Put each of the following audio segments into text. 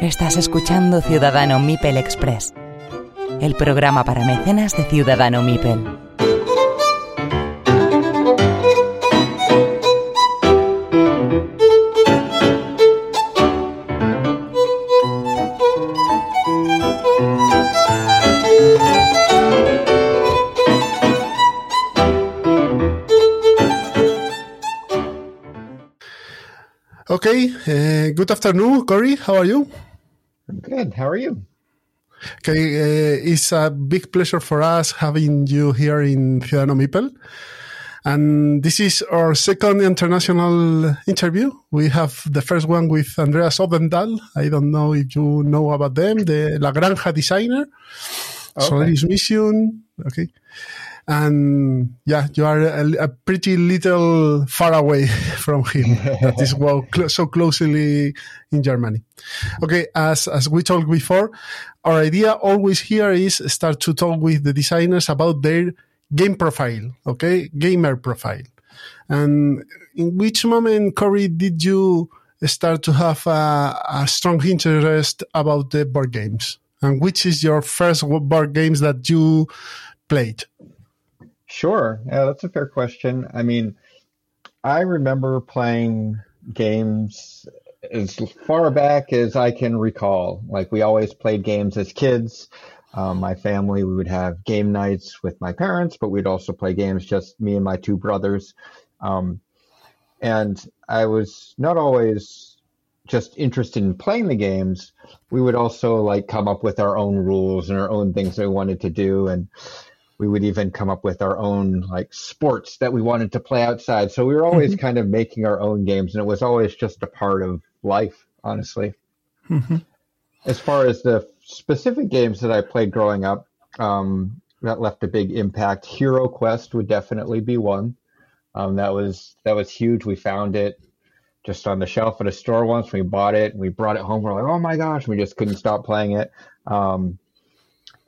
Estás escuchando Ciudadano Mipel Express, el programa para mecenas de Ciudadano Mipel. Okay, uh, good afternoon, Corey. How are you? I'm good. How are you? Okay, uh, it's a big pleasure for us having you here in Ciudadano Meeple. And this is our second international interview. We have the first one with Andreas Odendahl. I don't know if you know about them, the La Granja designer, Okay. Solaris Mission. Okay. And yeah, you are a, a pretty little far away from him. that is well, clo- so closely in Germany. Okay, as as we talked before, our idea always here is start to talk with the designers about their game profile. Okay, gamer profile. And in which moment, Corey, did you start to have a, a strong interest about the board games? And which is your first board games that you played? Sure. Yeah, that's a fair question. I mean, I remember playing games as far back as I can recall. Like we always played games as kids. Um, my family, we would have game nights with my parents, but we'd also play games just me and my two brothers. Um, and I was not always just interested in playing the games. We would also like come up with our own rules and our own things that we wanted to do. And we would even come up with our own like sports that we wanted to play outside. So we were always kind of making our own games, and it was always just a part of life, honestly. As far as the specific games that I played growing up, um, that left a big impact. Hero Quest would definitely be one. Um, that was that was huge. We found it just on the shelf at a store once. We bought it and we brought it home. We're like, oh my gosh, we just couldn't stop playing it. Um,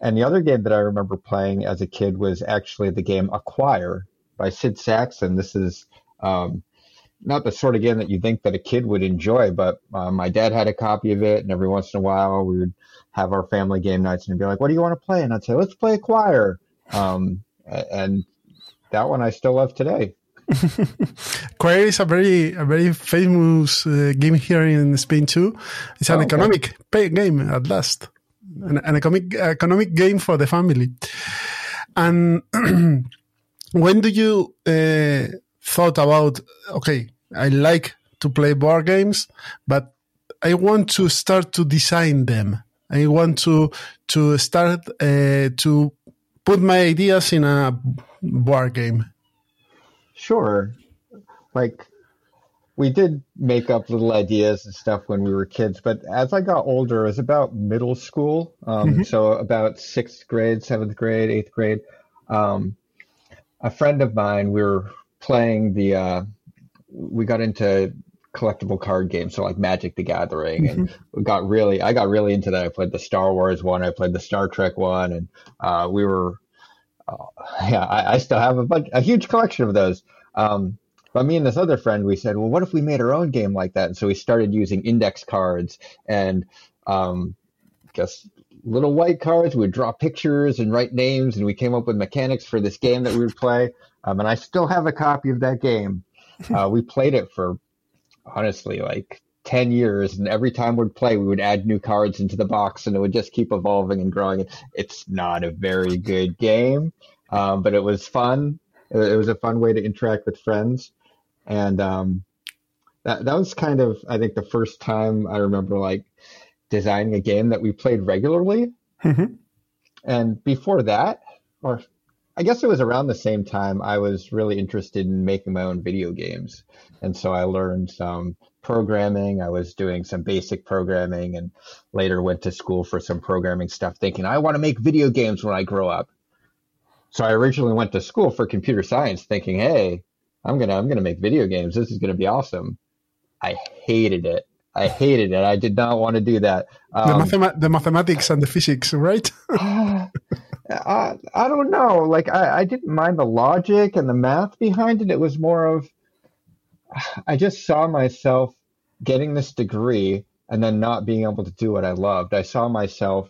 and the other game that I remember playing as a kid was actually the game Acquire by Sid Sackson. This is um, not the sort of game that you think that a kid would enjoy, but uh, my dad had a copy of it, and every once in a while we would have our family game nights and be like, "What do you want to play?" And I'd say, "Let's play Acquire." Um, and that one I still love today. Acquire is a very a very famous uh, game here in Spain too. It's an Oh, okay. economic pay game at last, an, an economic economic game for the family. And when do you uh, thought about okay, I like to play board games, but I want to start to design them. I want to to start uh, to put my ideas in a board game. Sure. Like we did make up little ideas and stuff when we were kids, but as I got older, it was about middle school. Um, so about sixth grade, seventh grade, eighth grade. Um, a friend of mine, we were playing the, uh, we got into collectible card games, so like Magic the Gathering, and we got really, I got really into that. I played the Star Wars one, I played the Star Trek one, and uh, we were yeah, I, I still have a bunch, a huge collection of those. Um, but me and this other friend, we said, well, what if we made our own game like that? And so we started using index cards and um, just little white cards. We would draw pictures and write names, and we came up with mechanics for this game that we would play. Um, and I still have a copy of that game. Uh, we played it for honestly like 10 years and every time we'd play we would add new cards into the box and it would just keep evolving and growing it's not a very good game um, but it was fun it was a fun way to interact with friends and um, that, that was kind of i think the first time i remember like designing a game that we played regularly. Mhm. and before that or i guess it was around the same time i was really interested in making my own video games. And so i learned some programming. I was doing some basic programming and later went to school for some programming stuff thinking i want to make video games when i grow up. So i originally went to school for computer science thinking hey i'm gonna i'm gonna make video games this is gonna be awesome i hated it I hated it. I did not want to do that. Um, the, mathema- the, mathematics and the physics, right? I, I don't know. Like I, I didn't mind the logic and the math behind it. It was more of I just saw myself getting this degree and then not being able to do what I loved. I saw myself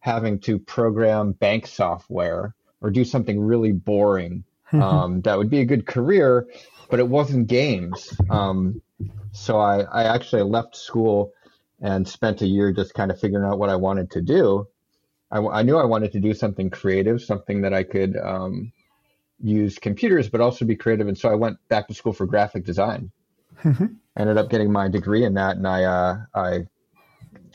having to program bank software or do something really boring. um, that would be a good career, but it wasn't games. Um, so I, I actually left school and spent a year just kind of figuring out what I wanted to do. I, I knew I wanted to do something creative, something that I could um, use computers, but also be creative. And so I went back to school for graphic design. Mm-hmm. Ended up getting my degree in that, and I uh, I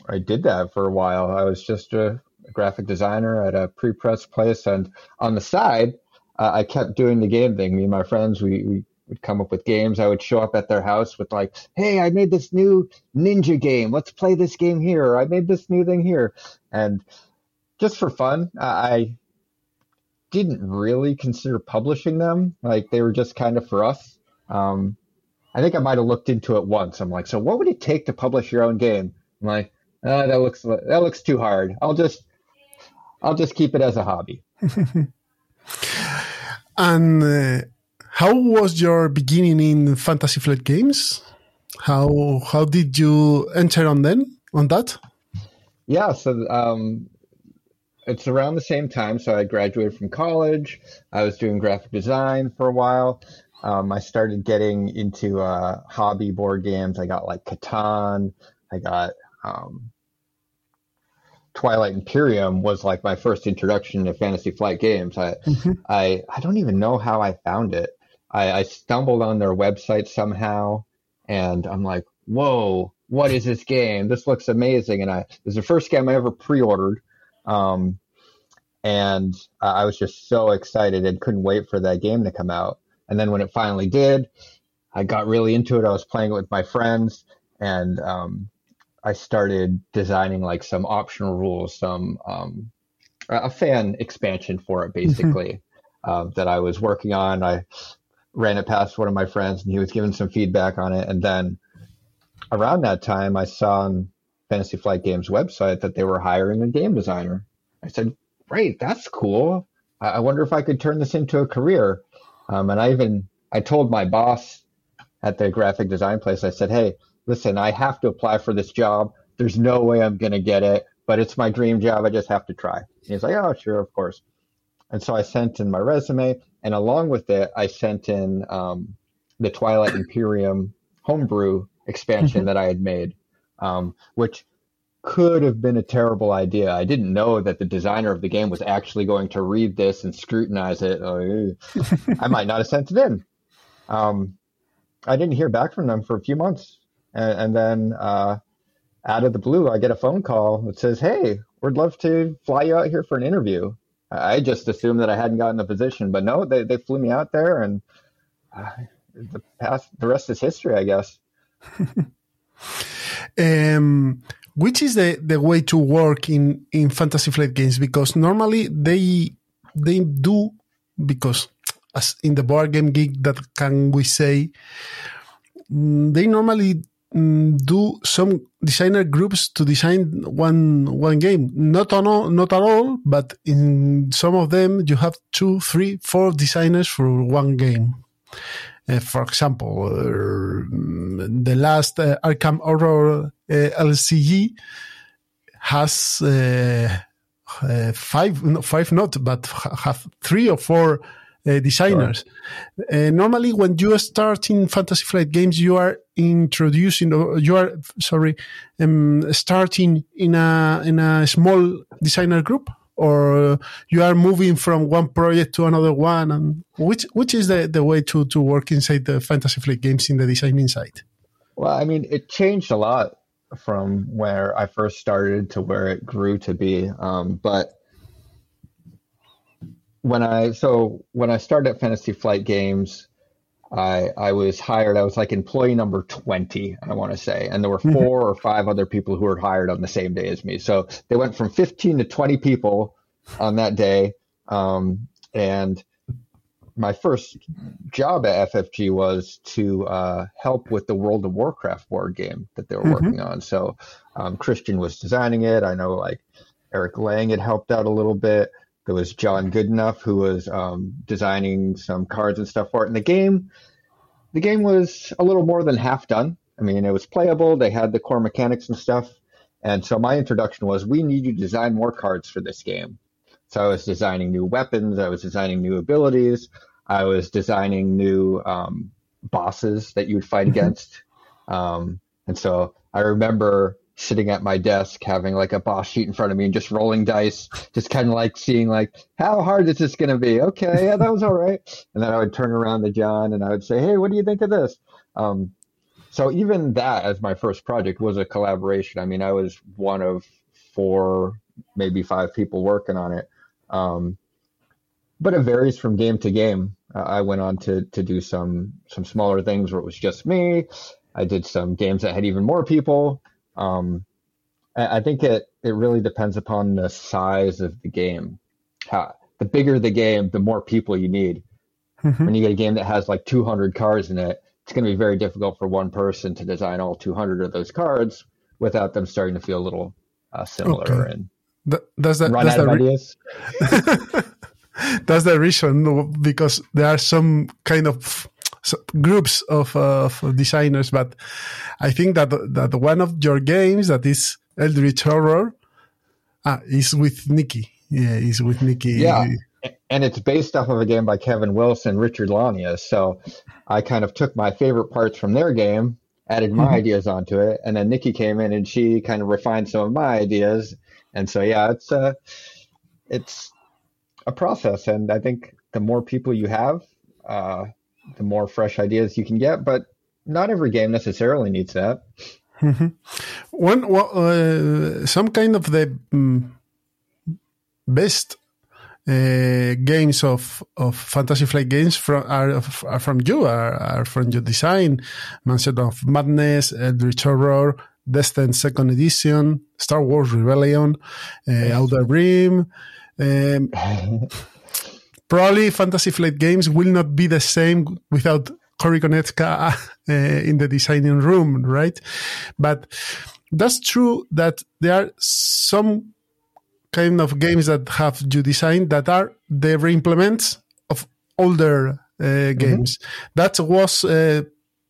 I did that for a while. I was just a graphic designer at a pre-press place, and on the side, uh, I kept doing the game thing. Me and my friends, we, we would come up with games. I would show up at their house with like, "Hey, I made this new ninja game. Let's play this game here. I made this new thing here," and just for fun, I didn't really consider publishing them. Like they were just kind of for us. Um, I think I might have looked into it once. I'm like, so what would it take to publish your own game? I'm like, uh, that looks that looks too hard. I'll just I'll just keep it as a hobby. and uh, how was your beginning in Fantasy Flight games? How how did you enter on then on that? Yeah, so um, it's around the same time. So I graduated from college. I was doing graphic design for a while. Um, I started getting into uh, hobby board games. I got like Catan. I got um, Twilight Imperium was like my first introduction to Fantasy Flight games. I mm-hmm. I I don't even know how I found it. I, I stumbled on their website somehow, and I'm like, whoa, what is this game? This looks amazing. And I it was the first game I ever pre-ordered. Um, and uh, I was just so excited and couldn't wait for that game to come out. And then when it finally did, I got really into it. I was playing it with my friends, and um, I started designing like some optional rules, some um, a fan expansion for it, basically, uh, that I was working on. I ran it past one of my friends, and he was giving some feedback on it. And then around that time, I saw on Fantasy Flight Games website that they were hiring a game designer. I said, great, that's cool. I, wonder if I could turn this into a career. Um, and I even I told my boss at the graphic design place, I said, hey, listen, I have to apply for this job. There's no way I'm going to get it, but it's my dream job. I just have to try. And he's like, oh, sure, of course. And so I sent in my resume, and along with it, I sent in um, the Twilight Imperium homebrew expansion mm-hmm. that I had made, um, which could have been a terrible idea. I didn't know that the designer of the game was actually going to read this and scrutinize it. Oh, I might not have sent it in. Um, I didn't hear back from them for a few months. And, and then uh, out of the blue, I get a phone call that says, Hey, we'd love to fly you out here for an interview. I just assumed that I hadn't gotten the position, but no, they, they flew me out there and uh, the past, the rest is history, I guess. um, which is the, the way to work in, in fantasy flight games because normally they they do because as in the board game geek that can we say mm, they normally do some designer groups to design one one game. Not on all, not at all but in some of them you have two three four designers for one game. Uh, for example, uh, the last uh, Arkham Horror LCG has five, no, five not, but have three or four uh, designers. Sure. Uh, normally, when you start in Fantasy Flight games, you are introducing, or you are sorry, um, starting in a in a small designer group or you are moving from one project to another one and which which is the, the way to to work inside the fantasy flight games in the designing side well i mean it changed a lot from where i first started to where it grew to be um, but when i so when i started at fantasy flight games I I was hired. I was like employee number twenty, I want to say, and there were mm-hmm. 4 mm-hmm. or five other people who were hired on the same day as me. So they went from fifteen to twenty people on that day, um, and my first job at FFG was to uh, help with the World of Warcraft board game that they were mm-hmm. working on. So um, Christian was designing it. I know like Eric Lang had helped out a little bit. There was John Goodenough who was um, designing some cards and stuff for it. And the game, the game was a little more than half done. I mean, it was playable. They had the core mechanics and stuff. And so my introduction was, we need you to design more cards for this game. So I was designing new weapons. I was designing new abilities. I was designing new um, bosses that you would fight mm-hmm. against. Um, and so I remember sitting at my desk having like a boss sheet in front of me and just rolling dice, just kind of like seeing like how hard is this going to be? Okay, yeah, that was all right. And then I would turn around to John and I would say, "Hey, what do you think of this?" Um, so even that as my first project was a collaboration. I mean, I was one of four, maybe five people working on it. Um, but it varies from game to game. Uh, I went on to to do some some smaller things where it was just me. I did some games that had even more people. Um, I, think it it really depends upon the size of the game. How, the bigger the game, the more people you need. Mm-hmm. When you get a game that has like 200 cards in it, it's going to be very difficult for one person to design all 200 of those cards without them starting to feel a little uh, similar okay. and does that run does out of ideas? that's the reason because there are some kind of groups of, uh, of designers, but I think that that one of your games that is Eldritch Horror uh, is with Nikki. Yeah, is with Nikki. Yeah, and it's based off of a game by Kevin Wilson, Richard Launius. So I kind of took my favorite parts from their game, added my mm-hmm. ideas onto it, and then Nikki came in and she kind of refined some of my ideas and so, yeah, it's a, uh, it's a process. And I think the more people you have, uh, the more fresh ideas you can get. But not every game necessarily needs that. Mm-hmm. One, well, uh, some kind of the um, best uh, games of of Fantasy Flight games from are, are from you are, are from your design, Mansion of Madness, Eldritch Horror, Descent Second Edition, Star Wars Rebellion, uh, Outer Rim. Um, probably Fantasy Flight games will not be the same without Corey Konieczka uh, in the designing room, right? But that's true that there are some kind of games that have you designed that are the reimplements of older uh, games. Mm-hmm. That was uh,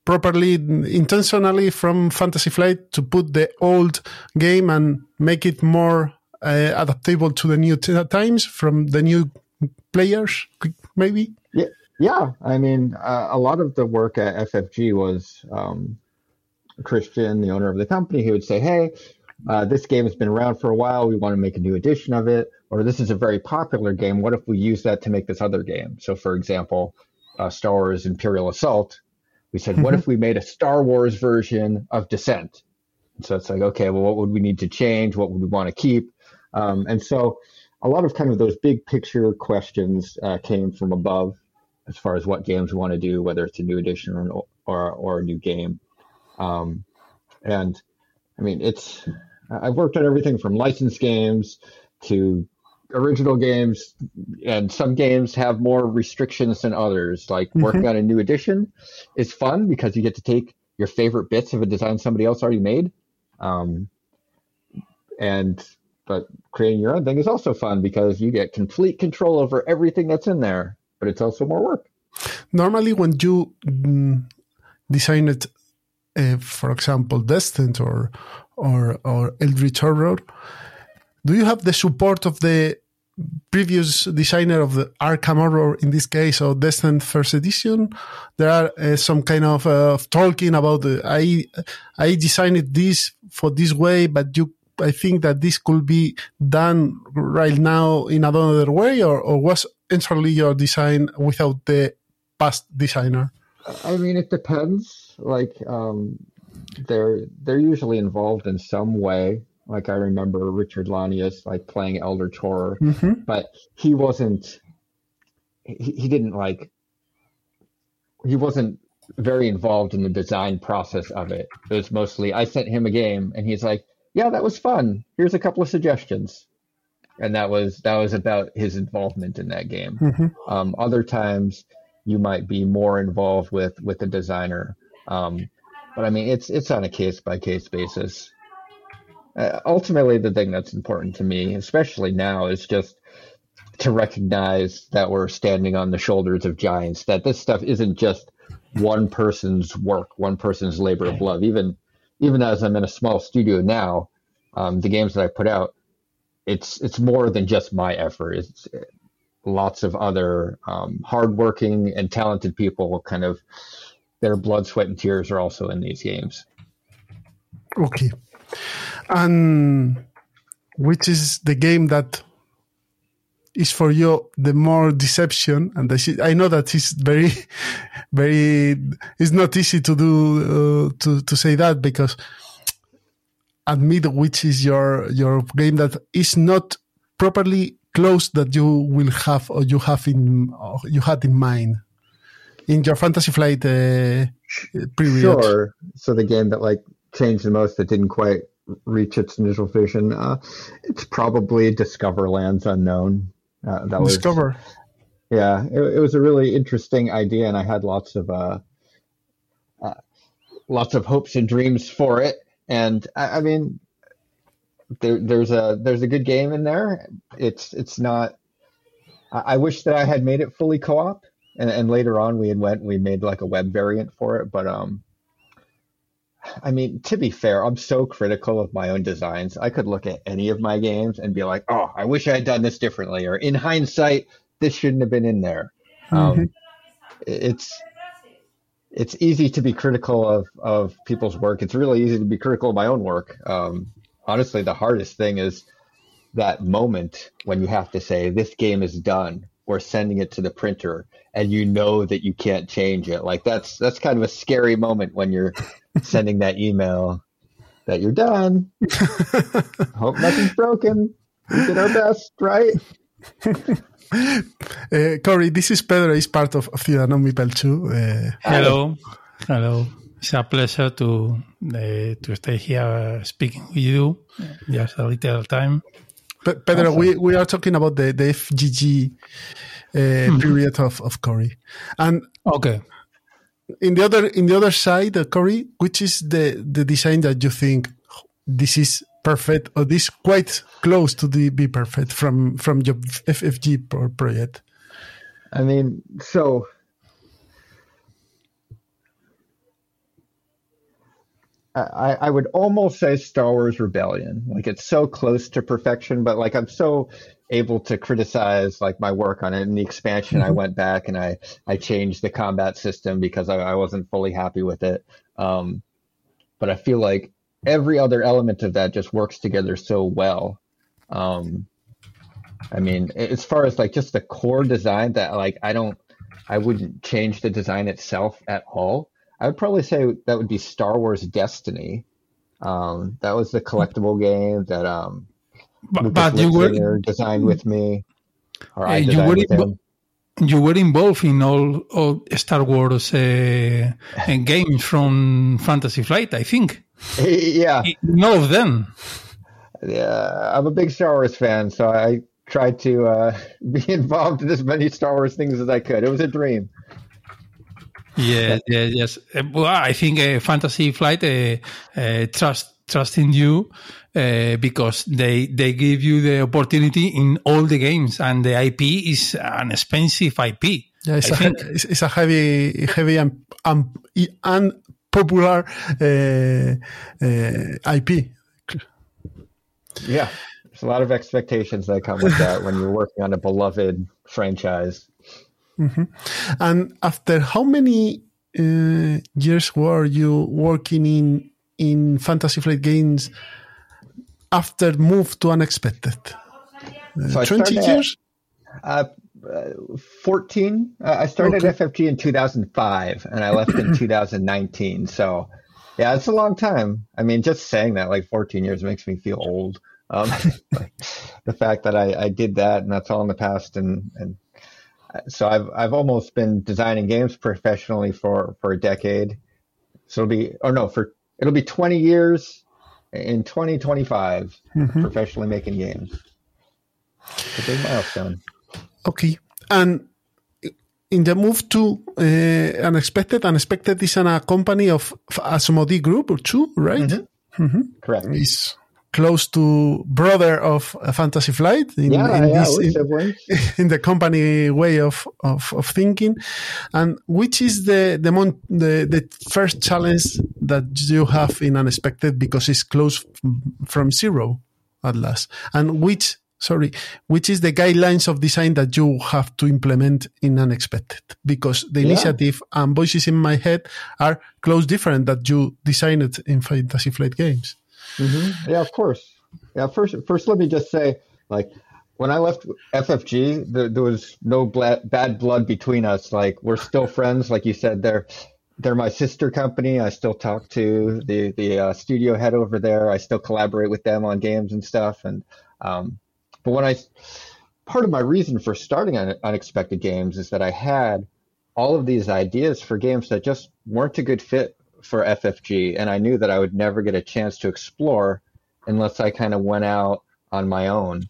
properly intentionally from Fantasy Flight to put the old game and make it more uh, adaptable to the new t- times from the new players, maybe? Yeah, yeah. I mean, uh, a lot of the work at FFG was um, Christian, the owner of the company, he would say, "Hey, uh, this game has been around for a while. We want to make a new edition of it." Or this is a very popular game. What if we use that to make this other game? So, for example, uh, Star Wars Imperial Assault we said, what if we made a Star Wars version of Descent? And so it's like, okay, well, what would we need to change? What would we want to keep? Um, and so a lot of kind of those big picture questions uh, came from above as far as what games we want to do, whether it's a new edition or, or, or a new game. Um, and I mean, it's, I've worked on everything from licensed games to original games and some games have more restrictions than others. Like mm-hmm. working on a new edition is fun because you get to take your favorite bits of a design somebody else already made. Um, and but creating your own thing is also fun because you get complete control over everything that's in there, but it's also more work. Normally, when you mm, design it, uh, for example, Descent or or or Eldritch Horror, do you have the support of the previous designer of the Arkham Horror, in this case, or Descent First Edition, there are uh, some kind of, uh, talking about I I designed this for this way, but you I think that this could be done right now in another way, or, or was entirely your design without the past designer? I mean, it depends. Like, um, they're they're usually involved in some way. Like I remember Richard Launius like playing Eldritch Horror, mm-hmm. but he wasn't. He, he didn't like. He wasn't very involved in the design process of it. It was mostly I sent him a game and he's like, "Yeah, that was fun. Here's a couple of suggestions." and that was that was about his involvement in that game. Mm-hmm. Um, other times, you might be more involved with with the designer. Um, but I mean, it's it's on a case by case basis. Uh, ultimately, the thing that's important to me, especially now, is just to recognize that we're standing on the shoulders of giants. That this stuff isn't just one person's work, one person's labor of love. Even even as I'm in a small studio now, um, the games that I put out, it's it's more than just my effort. It's lots of other um, hardworking and talented people. Kind of their blood, sweat, and tears are also in these games. Okay, and which is the game that is for you the more deception and I know that it's very, very, it's not easy to do, uh, to, to say that because admit which is your, your game that is not properly close that you will have or you have in, you had in mind in your fantasy flight uh, period. Sure. So the game that like changed the most that didn't quite reach its initial vision, uh, it's probably Discover Lands Unknown. Uh, that was Discover. Yeah, it, it, was a really interesting idea, and I had lots of uh, uh, lots of hopes and dreams for it. And I, I mean, there, there's a there's a good game in there. It's it's not. I, I wish that I had made it fully co-op, and, and later on we had went we made like a web variant for it. But um, I mean, to be fair, I'm so critical of my own designs. I could look at any of my games and be like, "Oh, I wish I had done this differently," or in hindsight, this shouldn't have been in there. Mm-hmm. Um, it's it's easy to be critical of of people's work. It's really easy to be critical of my own work. Um, honestly, the hardest thing is that moment when you have to say, "This game is done." Or sending it to the printer, and you know that you can't change it. Like that's that's kind of a scary moment when you're sending that email that you're done. Hope nothing's broken. We did our best, right? uh, Corey, this is Pedro. He's part of, of Ciudadano Meeple too. Uh, Hello. Hello. It's a pleasure to uh, to stay here speaking with you just a little time. But Pedro, awesome. we, we are talking about the, the FFG uh, mm-hmm. period of, of Corey. And okay in the other in the other side, uh, Corey, which is the the design that you think this is perfect or this quite close to the be perfect from from your FFG project? I mean, so I, I would almost say Star Wars Rebellion. Like it's so close to perfection, but like I'm so able to criticize like my work on it. In the expansion, mm-hmm. I went back and I I changed the combat system because I, I wasn't fully happy with it. Um, but I feel like every other element of that just works together so well. Um, I mean, as far as like just the core design that like I don't, I wouldn't change the design itself at all. I would probably say that would be Star Wars Destiny. Um, that was the collectible game that um, but, you were designed with me, or I you were. You were involved in all, all Star Wars uh, games from Fantasy Flight, I think. yeah, none of them. Yeah, I'm a big Star Wars fan, so I tried to uh, be involved in as many Star Wars things as I could. It was a dream. Yeah, yeah, yes. Well, I think uh, Fantasy Flight uh, uh, trust trust in you uh, because they they give you the opportunity in all the games, and the IP is an expensive IP. Yeah, it's, a, it's, it's a, heavy, heavy and, and, unpopular uh, uh, IP. Yeah, there's a lot of expectations that come with that when you're working on a beloved franchise. Mm-hmm. And after how many uh, years were you working in in Fantasy Flight games after move to Unexpected? Uh, so 20 years? At, uh, 14. Uh, I started okay. FFG in 2005 and I left in 2019. So, yeah, it's a long time. I mean, just saying that like 14 years makes me feel old. Um, the fact that I, I did that and that's all in the past and, and so I've I've almost been designing games professionally for for a decade. So it'll be or no for it'll be 20 years in 2025 mm-hmm. professionally making games. a big milestone. Okay, and in the move to uh, unexpected, unexpected is an, a company of Asmodee Group or two, right? Mm-hmm. Mm-hmm. Correct. It's close to brother of uh, Fantasy Flight in, yeah, in, yeah, this, in, in, the company way of, of, of, thinking. And which is the the, mon- the the first challenge that you have in unexpected because it's close from zero at last, and which sorry, which is the guidelines of design that you have to implement in unexpected because the yeah. initiative and voices in my head are close different that you designed in fantasy flight games. Mm-hmm. Yeah, of course. Yeah, first, first, let me just say, like, when I left FFG, there, there was no bla- bad blood between us. Like, we're still friends. Like you said, they're they're my sister company. I still talk to the the uh, studio head over there. I still collaborate with them on games and stuff. And um, but when I part of my reason for starting on unexpected games is that I had all of these ideas for games that just weren't a good fit for FFG, and I knew that I would never get a chance to explore unless I kind of went out on my own.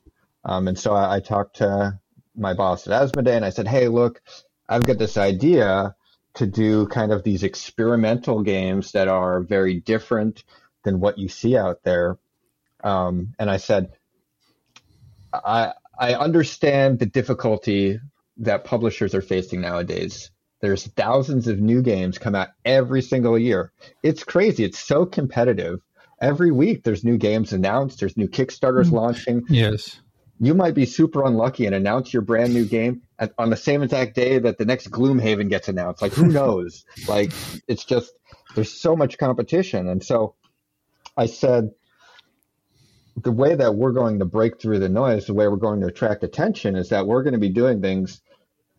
Um, and so I, I, talked to my boss at Asmodee, and I said, "Hey, look, I've got this idea to do kind of these experimental games that are very different than what you see out there." Um, and I said, I I understand the difficulty that publishers are facing nowadays. There's thousands of new games come out every single year. It's crazy. It's so competitive. Every week there's new games announced, there's new Kickstarters mm. launching. Yes. You might be super unlucky and announce your brand new game at, on the same exact day that the next Gloomhaven gets announced. Like who knows? like it's just there's so much competition. And so I said the way that we're going to break through the noise, the way we're going to attract attention is that we're going to be doing things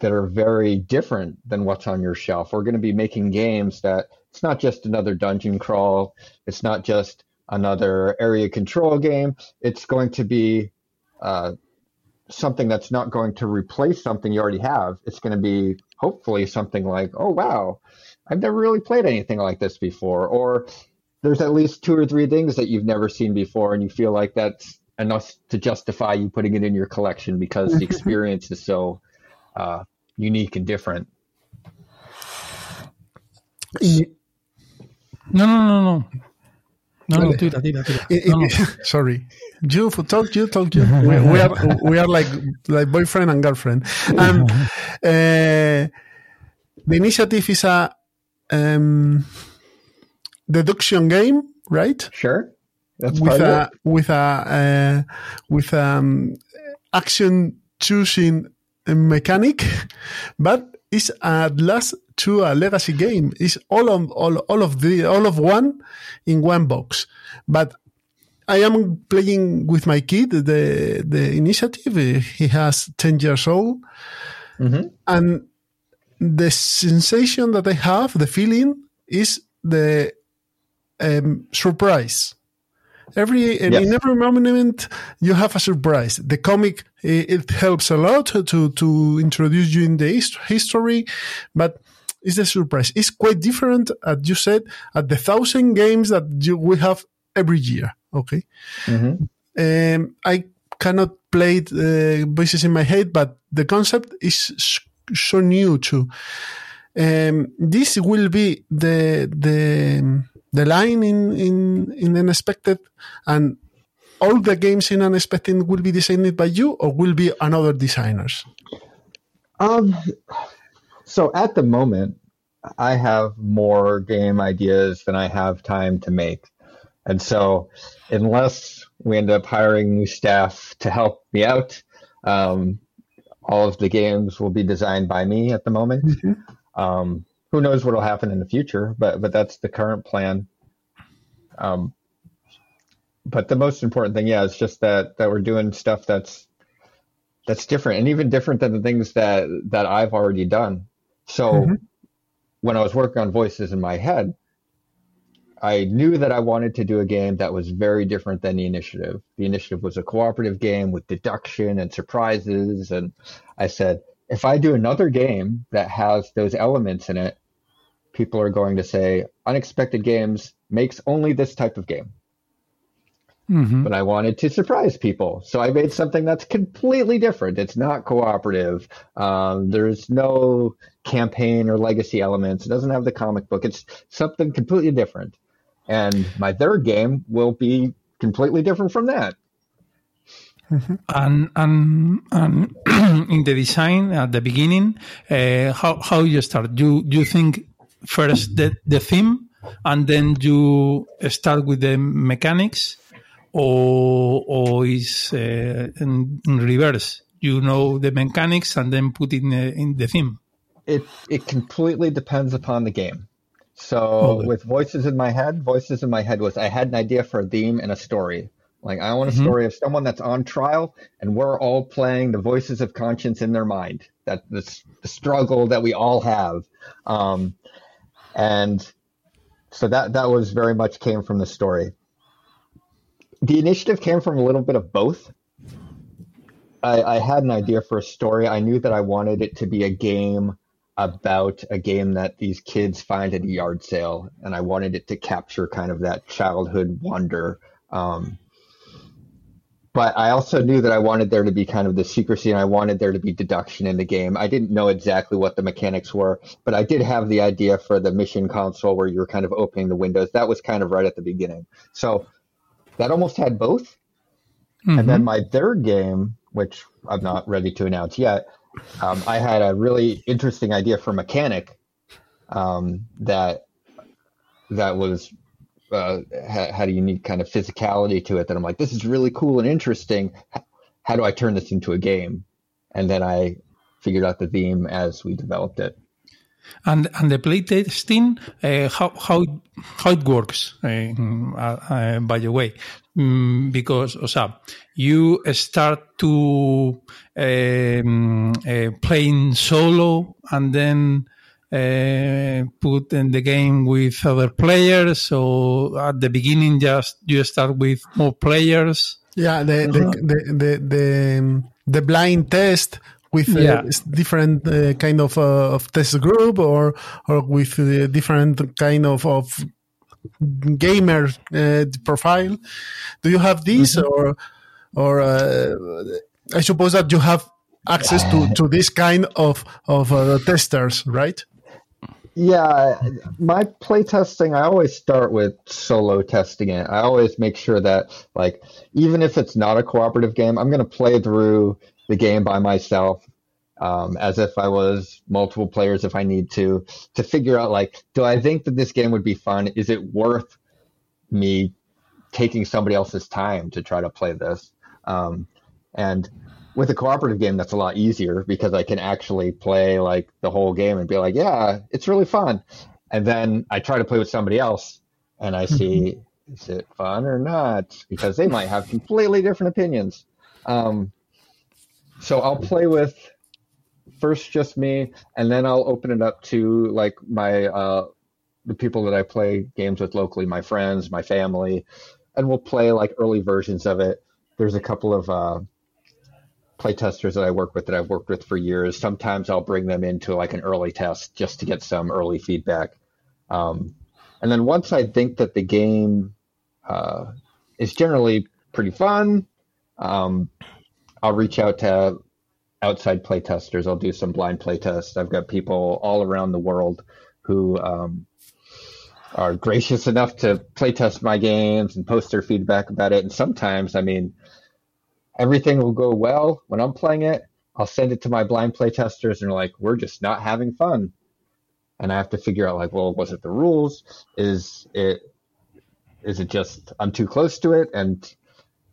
that are very different than what's on your shelf. We're going to be making games that it's not just another dungeon crawl, it's not just another area control game. It's going to be uh, something that's not going to replace something you already have. It's going to be hopefully something like, oh wow, I've never really played anything like this before, or there's at least two or three things that you've never seen before, and you feel like that's enough to justify you putting it in your collection because the experience is so uh, unique and different. No, no, no, no. No, no, tira, tira, tira. No, no. Sorry, you talk, you talk, you. We, we, are we are like like boyfriend and girlfriend. Um, uh, the initiative is a um, deduction game, right? Sure. That's with a with a uh, with um action choosing mechanic, but it's at last to a legacy game. It's all of all, all of the all of one in one box. But I am playing with my kid the the initiative. He has ten years old, mm-hmm. and the sensation that I have, the feeling, is the um, surprise. Every yes. in every moment you have a surprise. The comic it, helps a lot to to introduce you in the history, but it's a surprise. It's quite different, as you said, at the thousand games that you, we have every year. Okay, mm-hmm. um, I cannot play uh, voices in my head, but the concept is so new too. Um, this will be the the the line in, in, in unexpected and all the games in unexpected will be designed by you or will be another designers? Um, so at the moment, I have more game ideas than I have time to make. And so unless we end up hiring new staff to help me out, um, all of the games will be designed by me at the moment. Mm-hmm. Um, who knows what will happen in the future, but but that's the current plan. Um, but the most important thing, yeah, is just that that we're doing stuff that's that's different and even different than the things that that I've already done. So mm-hmm. when I was working on voices in my head, I knew that I wanted to do a game that was very different than the initiative. The initiative was a cooperative game with deduction and surprises. And I said, if I do another game that has those elements in it, people are going to say unexpected games makes only this type of game. Mm-hmm. But I wanted to surprise people. So I made something that's completely different. It's not cooperative. Um, there's no campaign or legacy elements. It doesn't have the comic book. It's something completely different. And my third game will be completely different from that. Mm-hmm. And, and, and in the design at the beginning, uh, how, how you start? Do you, do you think first the, the theme and then you start with the mechanics or or is uh, in, in, reverse? You know the mechanics and then put in the, in the theme. It it completely depends upon the game. So okay. with voices in my head, voices in my head was I had an idea for a theme and a story. Like I want a mm-hmm. story of someone that's on trial, and we're all playing the voices of conscience in their mind. That this the struggle that we all have, um, and so that that was very much came from the story the initiative came from a little bit of both. I, I, had an idea for a story. I knew that I wanted it to be a game about a game that these kids find at a yard sale, and I wanted it to capture kind of that childhood wonder. Um, but I also knew that I wanted there to be kind of the secrecy and I wanted there to be deduction in the game. I didn't know exactly what the mechanics were, but I did have the idea for the mission console where you're kind of opening the windows. That was kind of right at the beginning. So that almost had both. Mm-hmm. And then mm-hmm. my third game, which I'm not ready to announce yet, um, I had a really interesting idea for mechanic um, that that was uh, had a unique kind of physicality to it. That I'm like, this is really cool and interesting. How do I turn this into a game? And then I figured out the theme as we developed it. And and the playtesting, uh, how how how it works, uh, uh, by the way, mm, because o sea, you start to um, uh, playing solo and then uh, put in the game with other players. So at the beginning, just you start with more players. Yeah, the the, the the the, the blind test with uh, yeah. different uh, kind of, uh, of test group or or with different kind of, of gamer profile. Do you have this mm-hmm. or or I suppose that you have access to, to this kind of of uh, testers, right? Yeah, my playtesting, I always start with solo testing it. I always make sure that, like, even if it's not a cooperative game, I'm going to play through the game by myself um, as if I was multiple players if I need to, to figure out like, do I think that this game would be fun? Is it worth me taking somebody else's time to try to play this? Um, and with a cooperative game, that's a lot easier because I can actually play like the whole game and be like, yeah, it's really fun. And then I try to play with somebody else and I see, is it fun or not? Because they might have completely different opinions. Um, so I'll play with first just me, and then I'll open it up to like my uh, the people that I play games with locally, my friends, my family, and we'll play like early versions of it. There's a couple of uh, play testers that I work with that I've worked with for years. Sometimes I'll bring them into like an early test just to get some early feedback. Um, and then once I think that the game uh, is generally pretty fun, um, I'll reach out to outside playtesters. I'll do some blind playtests. I've got people all around the world who um, are gracious enough to playtest my games and post their feedback about it. And sometimes, I mean, everything will go well when I'm playing it. I'll send it to my blind play testers, and they're like, "We're just not having fun." And I have to figure out, like, well, was it the rules? Is it is it just I'm too close to it? And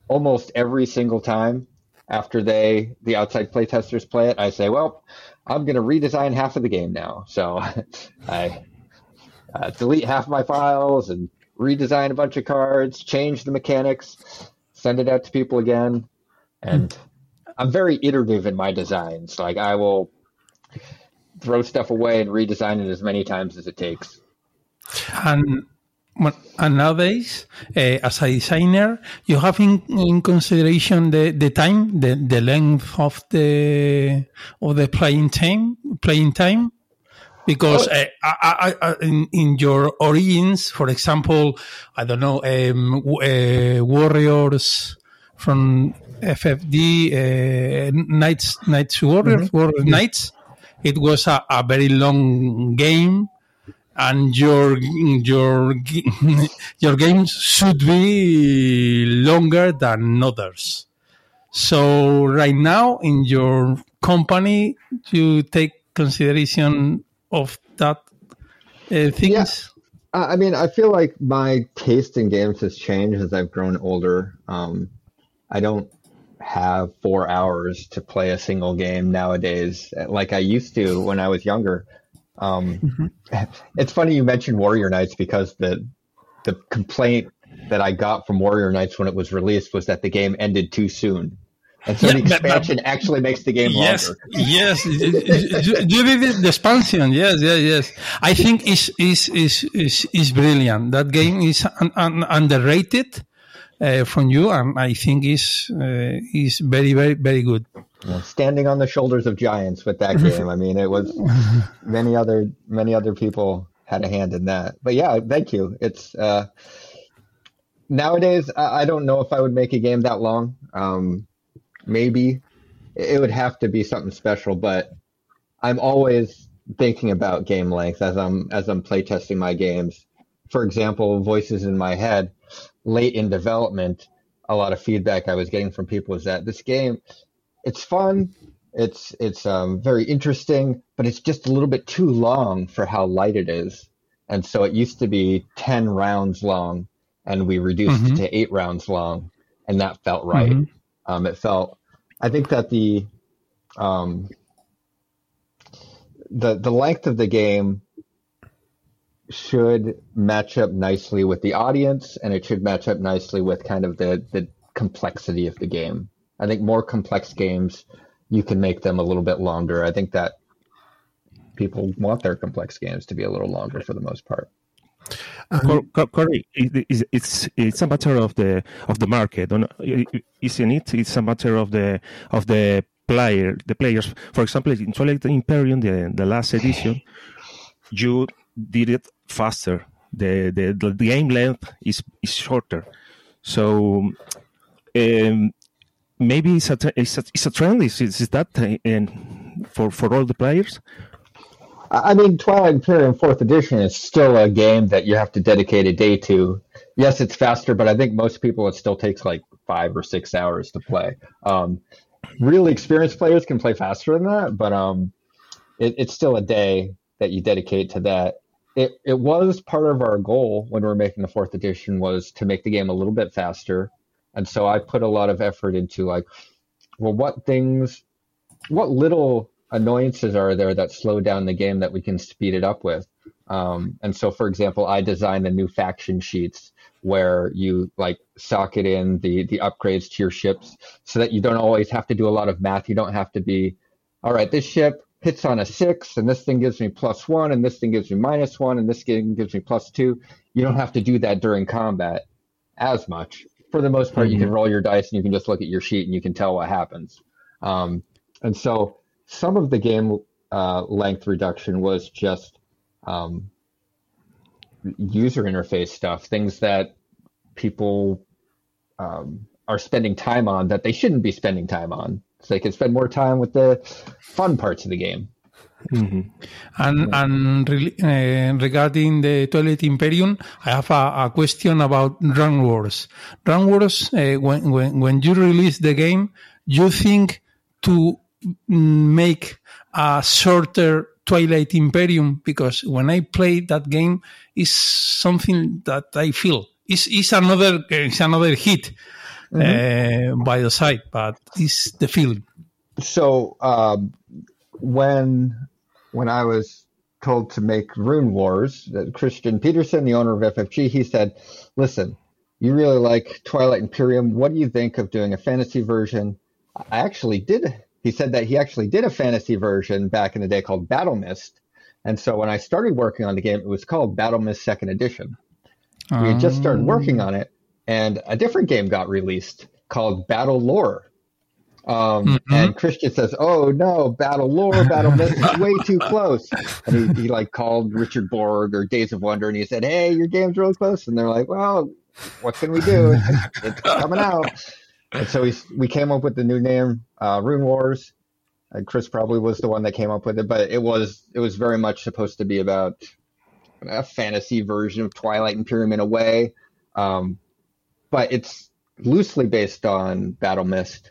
almost every single time after they the outside play testers play it, I say, well, I'm going to redesign half of the game now. So I uh, delete half my files and redesign a bunch of cards, change the mechanics, send it out to people again, and I'm very iterative in my designs. Like I will throw stuff away and redesign it as many times as it takes. And and nowadays, uh, as a designer, you have in, in consideration the, the time, the, the length of the of the playing time, playing time, because uh, I, I, I, in, in your origins, for example, I don't know, um, uh, Warriors from FFD uh, Knights, Knights Warriors, Mm-hmm. Warriors Knights. It was a, a very long game, and your your your games should be longer than others. So right now in your company, you take consideration of that uh, things. Uh, I mean, I feel like my taste in games has changed as I've grown older. Um, I don't have four hours to play a single game nowadays like I used to when I was younger. Um, It's funny you mentioned Warrior Knights because the the complaint that I got from Warrior Knights when it was released was that the game ended too soon. And so Yeah, the but- but- expansion actually makes the game Yes, longer. yes, the expansion. Yes, yes, yes. I think is is is is is brilliant. That game is un, un, underrated uh, from you, and I think is uh, is very very very good. standing on the shoulders of giants with that game. I mean, it was many other many other people had a hand in that. But yeah, thank you. It's uh, nowadays I, I don't know if I would make a game that long. Um, maybe it would have to be something special, but I'm always thinking about game length as I'm as I'm playtesting my games. For example, voices in my head late in development, a lot of feedback I was getting from people was that this game it's fun. It's it's um, very interesting, but it's just a little bit too long for how light it is. And so it used to be ten rounds long, and we reduced Mhm. it to eight rounds long, and that felt right. Mhm. Um, it felt. I think that the um, the the length of the game should match up nicely with the audience, and it should match up nicely with kind of the the complexity of the game. I think more complex games, you can make them a little bit longer. I think that people want their complex games to be a little longer for the most part. Uh, cor- cor- correct. It, it's, it's it's a matter of the of the market, don't- isn't it? It's a matter of the of the player, the players. For example, in Twilight Imperium, the the last edition, you did it faster. The the, the game length is is shorter, so um, maybe it's a, it's a it's a trend. Is is that uh, and for for all the players? I I mean, Twilight Imperium Fourth Edition is still a game that you have to dedicate a day to. Yes, it's faster, but I think most people it still takes like five or six hours to play. Um, really experienced players can play faster than that, but um, it, it's still a day that you dedicate to that. It it was part of our goal when we were making the fourth edition was to make the game a little bit faster, and so I put a lot of effort into like, well, what things, what little annoyances are there that slow down the game that we can speed it up with. Um, and so, for example, I designed the new faction sheets where you like socket in the the upgrades to your ships so that you don't always have to do a lot of math. You don't have to be, all right, this ship hits on a six, and this thing gives me plus one, and this thing gives me minus one, and this thing gives me plus two. You don't have to do that during combat as much. For the most part, you can roll your dice and you can just look at your sheet and you can tell what happens. Um, and so some of the game uh, length reduction was just um, user interface stuff, things that people um, are spending time on that they shouldn't be spending time on. So they can spend more time with the fun parts of the game. Mhm. And and re- uh, regarding the Twilight Imperium, I have a, a question about Rune Wars. Rune Wars, uh, when, when when you release the game, you think to mm, make a shorter Twilight Imperium because when I play that game, is something that I feel is is another is another hit uh, by the side, but it's the feeling. So um, when when I was told to make Rune Wars, Christian Petersen, the owner of FFG, he said, "Listen, you really like Twilight Imperium. What do you think of doing a fantasy version?" I actually did. He said that he actually did a fantasy version back in the day called Battle Mist, and so when I started working on the game, it was called Battle Mist Second Edition. We had just started working on it, and a different game got released called Battle Lore. Um, mm-hmm. And Christian says, "Oh no, Battle Lore, Battle Mist is way too close." And he, he like called Richard Borg or Days of Wonder, and he said, "Hey, your game's really close." And they're like, "Well, what can we do? It's, it's coming out." And so we we came up with the new name, uh, Rune Wars. And Chris probably was the one that came up with it, but it was it was very much supposed to be about a fantasy version of Twilight Imperium in a way, um, but it's loosely based on Battle Mist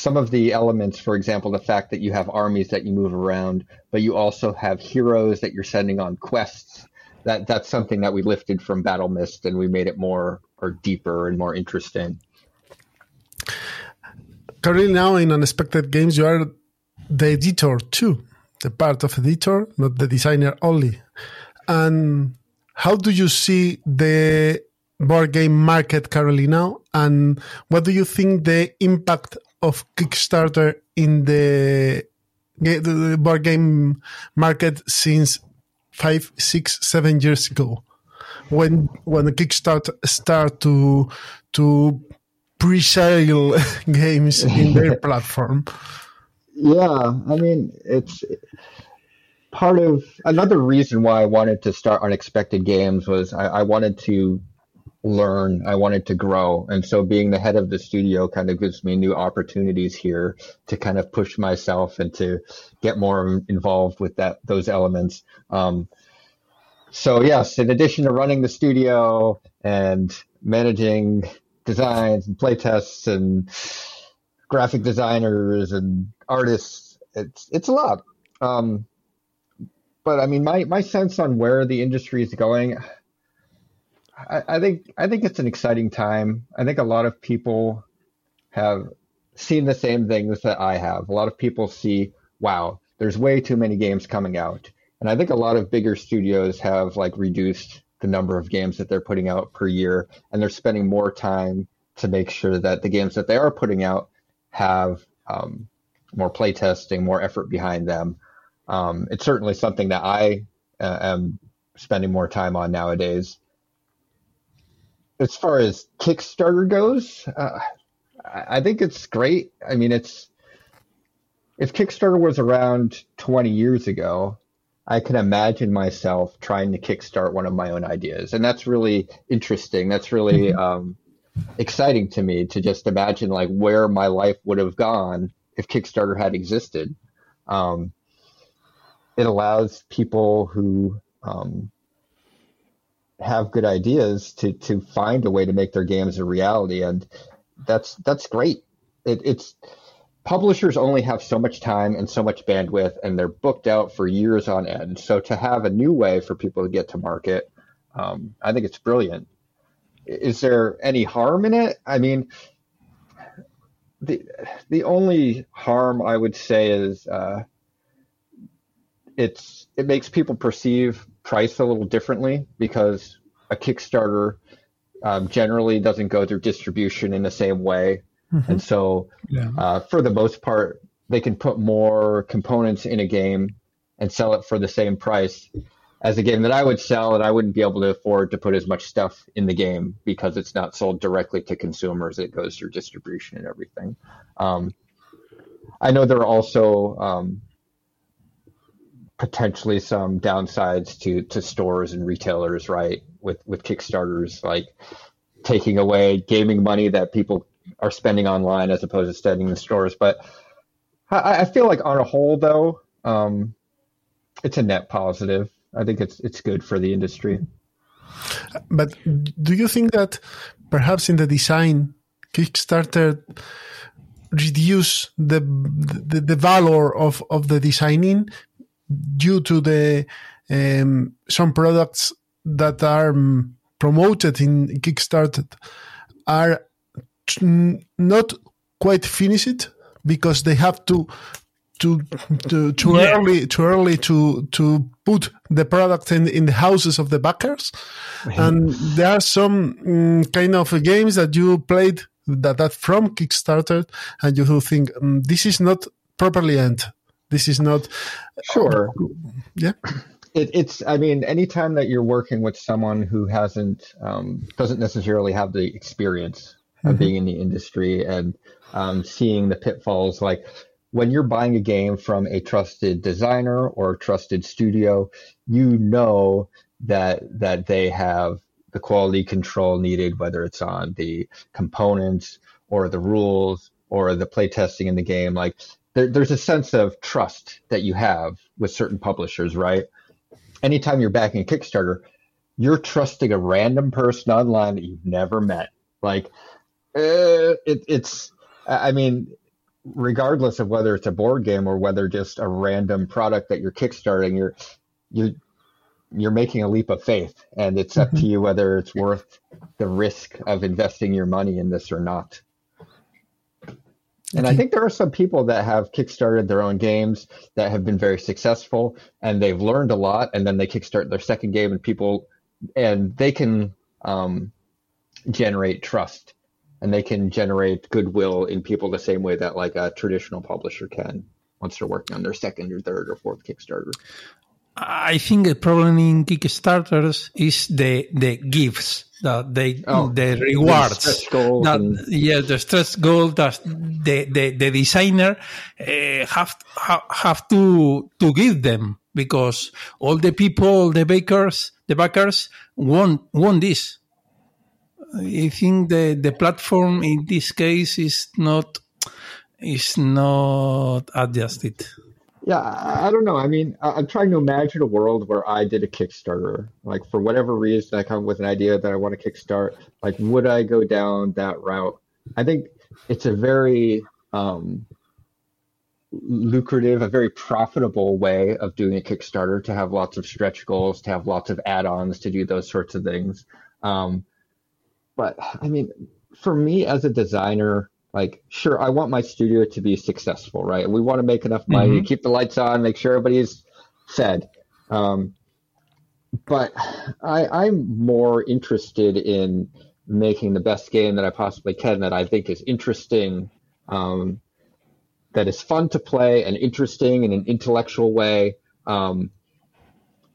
some of the elements, for example, the fact that you have armies that you move around, but you also have heroes that you're sending on quests. That that's something that we lifted from Battle Mist and we made it more or deeper and more interesting. Currently, now in Unexpected Games, you are the editor too, the part of editor, not the designer only. And how do you see the board game market now? And what do you think the impact of Kickstarter in the, the board game market since five, six, seven years ago, when when the Kickstarter start to to pre-sale games in their platform. Yeah, I mean it's part of another reason why I wanted to start Unexpected Games was I, I wanted to learn. I wanted to grow. And so being the head of the studio kind of gives me new opportunities here to kind of push myself and to get more involved with that, those elements. Um, so yes, in addition to running the studio and managing designs and playtests and graphic designers and artists, it's, it's a lot. Um, but I mean, my, my sense on where the industry is going, I, I think I think it's an exciting time. I think a lot of people have seen the same things that I have. A lot of people see, wow, there's way too many games coming out. And I think a lot of bigger studios have like reduced the number of games that they're putting out per year and they're spending more time to make sure that the games that they are putting out have um, more playtesting, more effort behind them. Um, it's certainly something that I uh, am spending more time on nowadays as far as Kickstarter goes, uh, I think it's great. I mean, it's if Kickstarter was around 20 years ago, I can imagine myself trying to kickstart one of my own ideas, and that's really interesting. That's really mm-hmm. um, exciting to me to just imagine like where my life would have gone if Kickstarter had existed. Um, it allows people who um, have good ideas to to find a way to make their games a reality, and that's that's great. It, it's publishers only have so much time and so much bandwidth, and they're booked out for years on end. So to have a new way for people to get to market, um, I think it's brilliant. Is there any harm in it? I mean, the the only harm I would say is uh, it's it makes people perceive price a little differently because a Kickstarter um, generally doesn't go through distribution in the same way, mm-hmm. and so yeah. uh, for the most part, they can put more components in a game and sell it for the same price as a game that I would sell, and I wouldn't be able to afford to put as much stuff in the game because it's not sold directly to consumers. It goes through distribution and everything. Um, I know there are also um, potentially some downsides to to stores and retailers, right? With with Kickstarters, like taking away gaming money that people are spending online as opposed to spending in stores. But I, I feel like on a whole, though, um, it's a net positive. I think it's it's good for the industry. But do you think that perhaps in the design, Kickstarter reduce the the, the value of, of the designing due to the um, some products that are um, promoted in Kickstarter are not quite finished because they have to to to too yeah. early too early to to put the product in in the houses of the backers. And there are some um, kind of games that you played that that from kickstarter and you think um, this is not properly end this is not sure. Yeah. It, it's i mean anytime that you're working with someone who hasn't um, doesn't necessarily have the experience of being in the industry and um, seeing the pitfalls. Like when you're buying a game from a trusted designer or a trusted studio, you know that that they have the quality control needed, whether it's on the components or the rules or the playtesting in the game. Like there, there's a sense of trust that you have with certain publishers, right? Anytime you're backing a Kickstarter, you're trusting a random person online that you've never met. Like uh, it, it's, I mean, regardless of whether it's a board game or whether just a random product that you're kickstarting, you're you you're making a leap of faith, and it's up to Mm-hmm. you whether it's worth the risk of investing your money in this or not. And I think there are some people that have kickstarted their own games that have been very successful and they've learned a lot and then they kickstart their second game and people and they can um, generate trust and they can generate goodwill in people the same way that like a traditional publisher can once they're working on their second or third or fourth Kickstarter. I think the problem in Kickstarters is the the gifts that they Oh, the rewards. goals that, and- yeah, the stretch goal that the the, the designer uh, have ha, have to to give them because all the people, the bakers, the backers want want this. I think the the platform in this case is not is not adjusted. Yeah, I, don't know. I mean, I'm trying to imagine a world where I did a Kickstarter. Like, for whatever reason, I come with an idea that I want to kickstart. Like, would I go down that route? I think it's a very um, lucrative, a very profitable way of doing a Kickstarter to have lots of stretch goals, to have lots of add-ons, to do those sorts of things. Um, but I mean, for me as a designer, like, sure, I want my studio to be successful, right? We want to make enough money to keep the lights on, make sure everybody's fed. Um, but I, I'm more interested in making the best game that I possibly can that I think is interesting, um, that is fun to play and interesting in an intellectual way, um,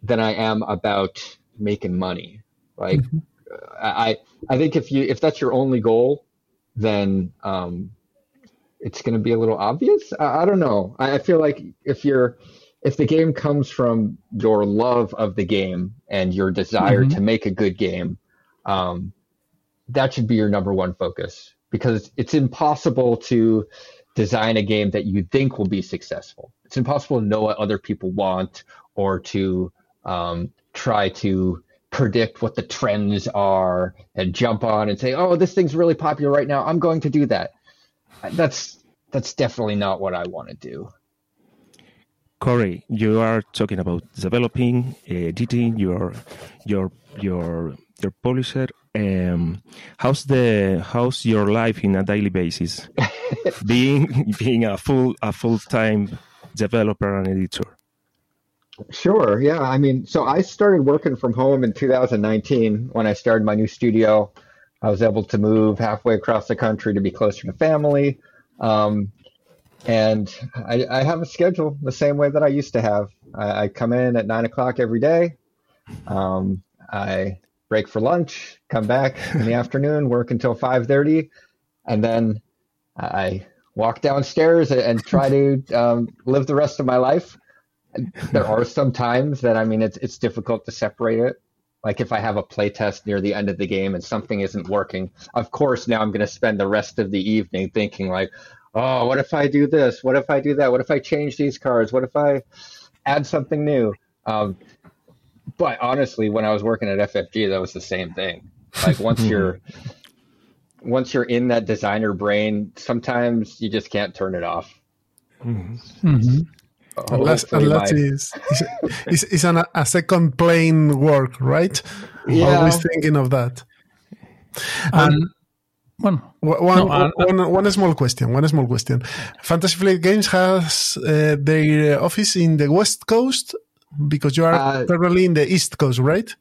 than I am about making money. Like, I, I think if you if that's your only goal, then um, it's going to be a little obvious. I, I don't know. I, I feel like if you're if the game comes from your love of the game and your desire to make a good game, um, that should be your number one focus because it's impossible to design a game that you think will be successful. It's impossible to know what other people want or to um, try to predict what the trends are and jump on and say, "Oh, this thing's really popular right now. I'm going to do that." That's that's definitely not what I want to do. Corey, you are talking about developing, editing your your your your publisher. Um, how's the how's your life in a daily basis? being being a full a full time developer and editor. Sure. Yeah. I mean, so I started working from home in 2019 when I started my new studio. I was able to move halfway across the country to be closer to family. Um, and I, I have a schedule the same way that I used to have. I, I come in at nine o'clock every day. Um, I break for lunch, come back in the afternoon, work until 5:30, and then I walk downstairs and, and try to um, live the rest of my life there are some times that I mean it's it's difficult to separate it. Like if I have a play test near the end of the game and something isn't working, of course now I'm going to spend the rest of the evening thinking like, oh, what if I do this? What if I do that? What if I change these cards? What if I add something new? Um, but honestly, when I was working at FFG, that was the same thing. Like once you're once you're in that designer brain, sometimes you just can't turn it off. Unless, Hopefully unless it's, it's, it's, it's an, a second plane work, right? Yeah. Always thinking of that. And well, One, one, No, uh, one- one small question. One small question. Fantasy Flight Games has uh, their office in the West Coast because you are Uh, currently in the East Coast, right?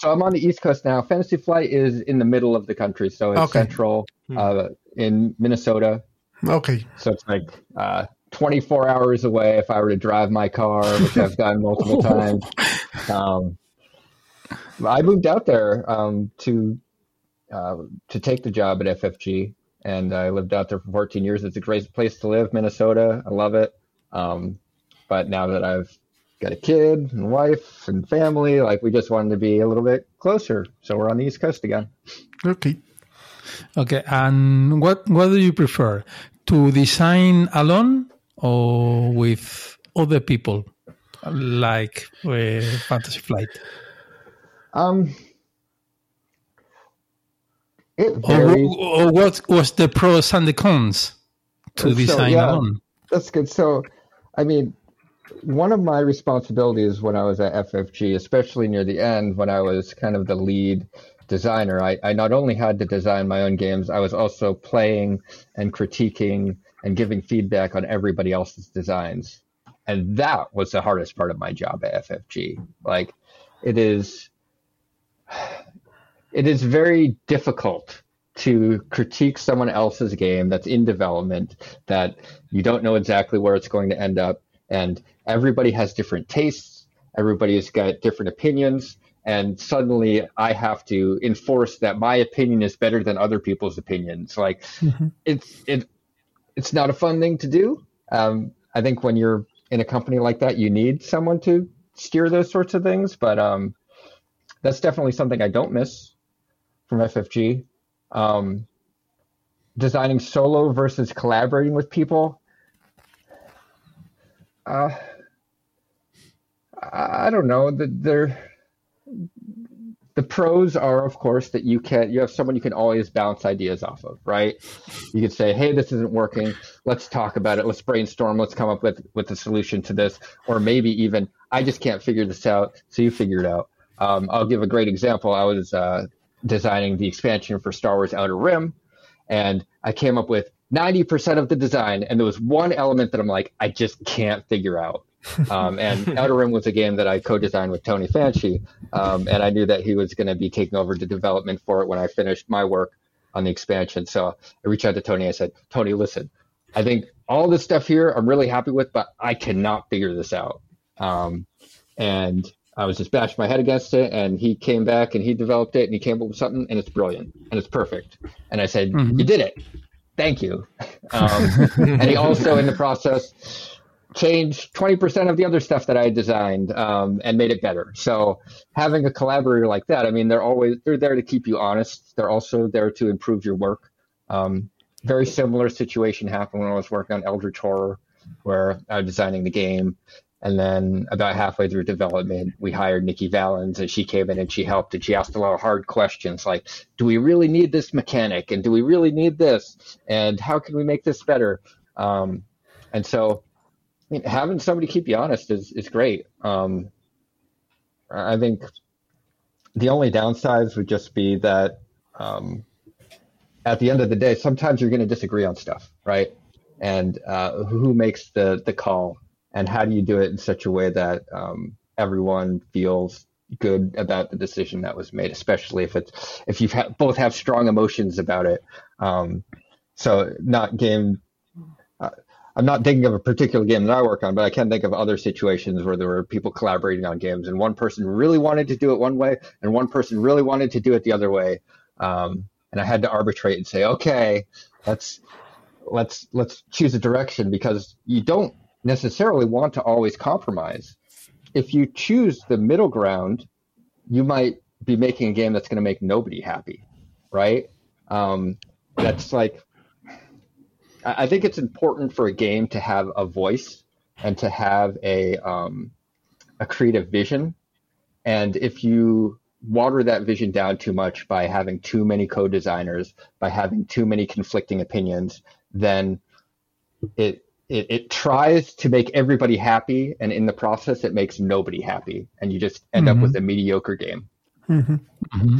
So I'm on the East Coast now. Fantasy Flight is in the middle of the country, so it's Okay. central uh, in Minnesota. Okay. So it's like uh, 24 hours away if I were to drive my car, which I've done multiple times. Um, I moved out there um, to uh, to take the job at FFG, and I lived out there for 14 years. It's a great place to live, Minnesota. I love it. Um, but now that I've got a kid and wife and family, like we just wanted to be a little bit closer. So we're on the East Coast again. Okay. Okay, and what what do you prefer to design alone or with other people, like uh, Fantasy Flight? Um, it Or, varies. or what was the pros and the cons to So, design yeah. alone? That's good. So, I mean, one of my responsibilities when I was at FFG, especially near the end, when I was kind of the lead designer, I, I not only had to design my own games, I was also playing and critiquing and giving feedback on everybody else's designs. And that was the hardest part of my job at FFG. Like, it is, it is very difficult to critique someone else's game that's in development that you don't know exactly where it's going to end up and everybody has different tastes everybody's got different opinions and suddenly i have to enforce that my opinion is better than other people's opinions like it's it it's not a fun thing to do um, i think when you're in a company like that you need someone to steer those sorts of things but um, that's definitely something i don't miss from ffg um, designing solo versus collaborating with people. Uh, I I don't know. that they're, the pros are, of course, that you can you have someone you can always bounce ideas off of, right? You could say, "Hey, this isn't working. Let's talk about it. Let's brainstorm. Let's come up with with a solution to this." Or maybe even, "I just can't figure this out, so you figure it out." Um, I'll give a great example. I was uh, designing the expansion for Star Wars Outer Rim, and I came up with 90% of the design, and there was one element that I'm like, I just can't figure out. Um, and Outer Rim was a game that I co-designed with Tony Fanchi, um, and I knew that he was going to be taking over the development for it when I finished my work on the expansion. So I reached out to Tony. I said, Tony, listen, I think all this stuff here I'm really happy with, but I cannot figure this out. Um, and I was just bashing my head against it, and he came back and he developed it, and he came up with something, and it's brilliant and it's perfect. And I said, Mhm. "You did it, thank you." Um, and he also, in the process, changed 20% of the other stuff that I designed um, and made it better. So having a collaborator like that, I mean, they're always they're there to keep you honest. They're also there to improve your work. Um, very similar situation happened when I was working on Eldritch Horror, where I was designing the game. And then about halfway through development, we hired Nikki Valens and she came in and she helped and she asked a lot of hard questions like, do we really need this mechanic? And do we really need this? And how can we make this better? Um, and so I mean, having somebody keep you honest is, is great. Um, I think the only downsides would just be that um, at the end of the day, sometimes you're going to disagree on stuff, right? And uh, who makes the the call, and how do you do it in such a way that um, everyone feels good about the decision that was made, especially if it's if you ha- both have strong emotions about it. Um, so not game. I'm not thinking of a particular game that I work on, but I can think of other situations where there were people collaborating on games, and one person really wanted to do it one way, and one person really wanted to do it the other way. Um, and I had to arbitrate and say, okay, let's let's let's choose a direction because you don't necessarily want to always compromise. If you choose the middle ground, you might be making a game that's going to make nobody happy, right? Um, that's like I I think it's important for a game to have a voice and to have a um, a creative vision. And if you water that vision down too much by having too many co-designers, by having too many conflicting opinions, then it it, it tries to make everybody happy, and in the process, it makes nobody happy, and you just end up mm-hmm. with a mediocre game. Mm-hmm. Mm-hmm.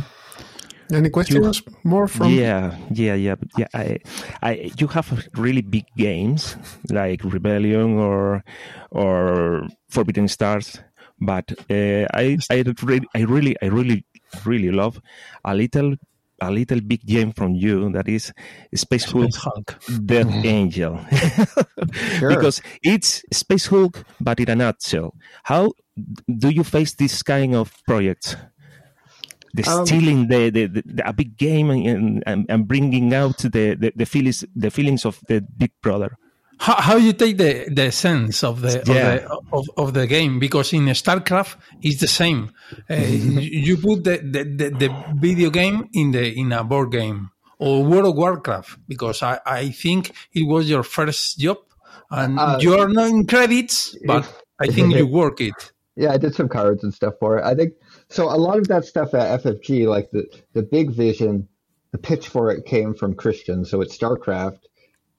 Any questions more from? yeah, yeah, yeah, yeah. I, I, you have really big games like Rebellion or or Forbidden Stars, but uh, I, I really, I really, I really, really love a little, a little big game from you that is Space Hulk, Space Hulk. Death Angel, because it's Space Hulk, but in a nutshell. How do you face this kind of projects? The Um, stealing the, the, the, a big game and, and, and bringing out the, the, the feelings the feelings of the big brother. how, how you take the, the sense of the, Yeah. of, the of, of the game because in StarCraft it's the same. Uh, you you put the, the, the, the video game in the in a board game or World of Warcraft because I, I think it was your first job and Uh, you are not in credits, but I think you work it. Yeah, I did some cards and stuff for it. I think so. A lot of that stuff at FFG, like the the big vision, the pitch for it came from Christian. So at StarCraft,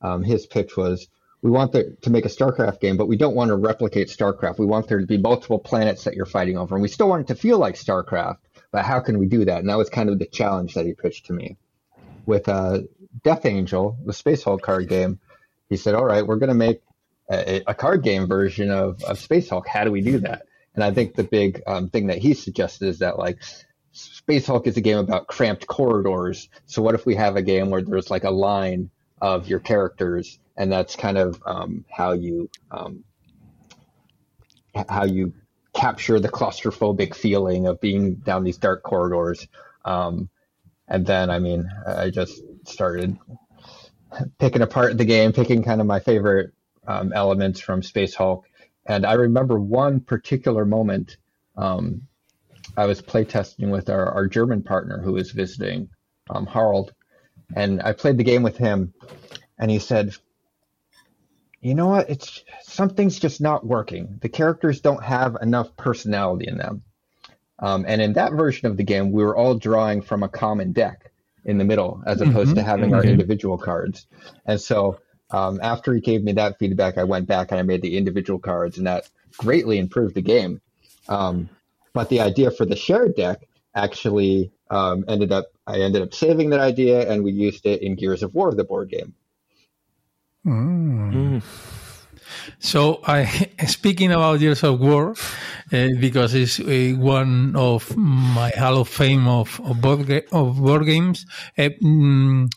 um, his pitch was, we want to make a StarCraft game, but we don't want to replicate StarCraft. We want there to be multiple planets that you're fighting over, and we still want it to feel like StarCraft. But how can we do that? And that was kind of the challenge that he pitched to me. With uh, Death Angel, the Space Hulk card game, he said, "All right, we're going to make a, a card game version of, of Space Hulk. How do we do that?" And I think the big um, thing that he suggested is that like Space Hulk is a game about cramped corridors. So what if we have a game where there's like a line of your characters, and that's kind of um, how you um, how you capture the claustrophobic feeling of being down these dark corridors. Um, and then, I mean, I just started picking apart the game, picking kind of my favorite um, elements from Space Hulk. And I remember one particular moment. Um, I was playtesting with our, our German partner who was visiting, um, Harald, and I played the game with him, and he said, "You know what? It's something's just not working. The characters don't have enough personality in them." Um, and in that version of the game, we were all drawing from a common deck in the middle, as opposed to having our individual cards. And so, um, after he gave me that feedback, I went back and I made the individual cards, and that greatly improved the game. Um, but the idea for the shared deck actually um, ended up I ended up saving that idea, and we used it in Gears of War, the board game. So, I speaking about Gears of War, uh, because it's uh, one of my Hall of Fame of of board, ga- of board games. Uh, mm,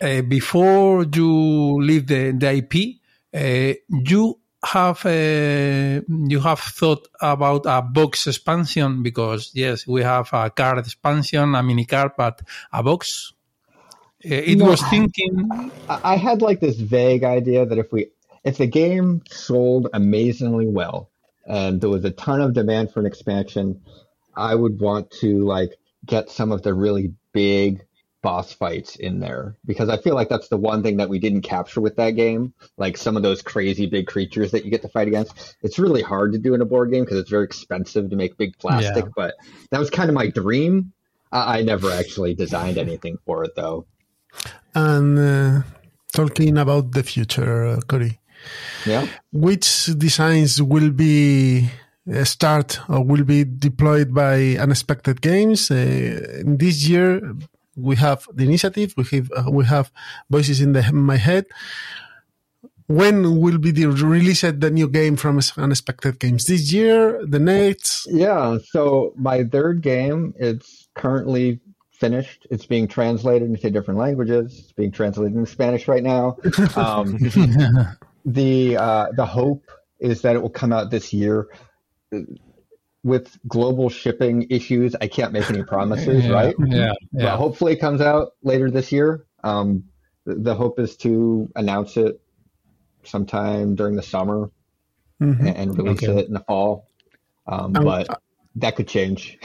uh, before you leave the, the IP, uh, you have uh, you have thought about a box expansion because yes, we have a card expansion, a mini card, but a box. Uh, it No, was thinking. I I had like this vague idea that if we if the game sold amazingly well and there was a ton of demand for an expansion, I would want to like get some of the really big boss fights in there because I feel like that's the one thing that we didn't capture with that game. Like some of those crazy big creatures that you get to fight against. It's really hard to do in a board game because it's very expensive to make big plastic, Yeah. but that was kind of my dream. I, I never actually designed anything for it though. And uh, talking about the future, uh, Corey, Yeah. which designs will be uh, start or will be deployed by unexpected games uh, this year we have the initiative we have uh, we have voices in the in my head when will be the release of the new game from unexpected games this year the next Yeah, so my third game, it's currently finished. It's being translated into different languages. It's being translated into Spanish right now. Um, the uh, the hope is that it will come out this year. With global shipping issues, I can't make any promises, yeah, right? Yeah, But hopefully, it comes out later this year. Um, the, the hope is to announce it sometime during the summer Mhm. and, and release Okay. it in the fall. Um, Um, but that could change.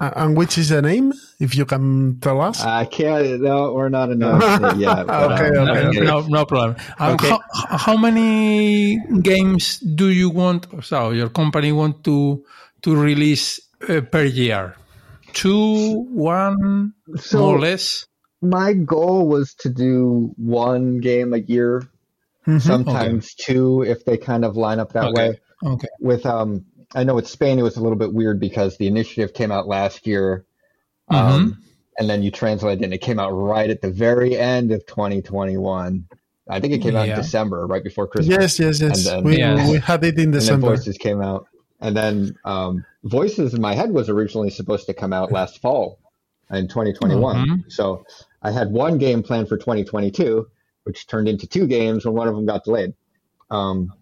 Uh, and which is the name if you can tell us I can't. No, we're not announced it yet. but, Okay, um, okay, okay. No, no problem. Um, Okay. how, how many games do you want? So your company want to to release uh, per year? Two, one, So- more or less. My goal was to do one game a year, Mhm. sometimes two if they kind of line up that Okay. way. Okay. With um, I know with Spain it was a little bit weird because the initiative came out last year, um, Mhm. and then you translate it and it came out right at the very end of 2021. I think it came out Yeah. in December, right before Christmas. yes yes yes And then- we, Yes. we had it in and december Voices came out, and then um, Voices in my head was originally supposed to come out last fall in 2021. Mhm. So I had one game planned for 2022, which turned into two games when one of them got delayed. Um,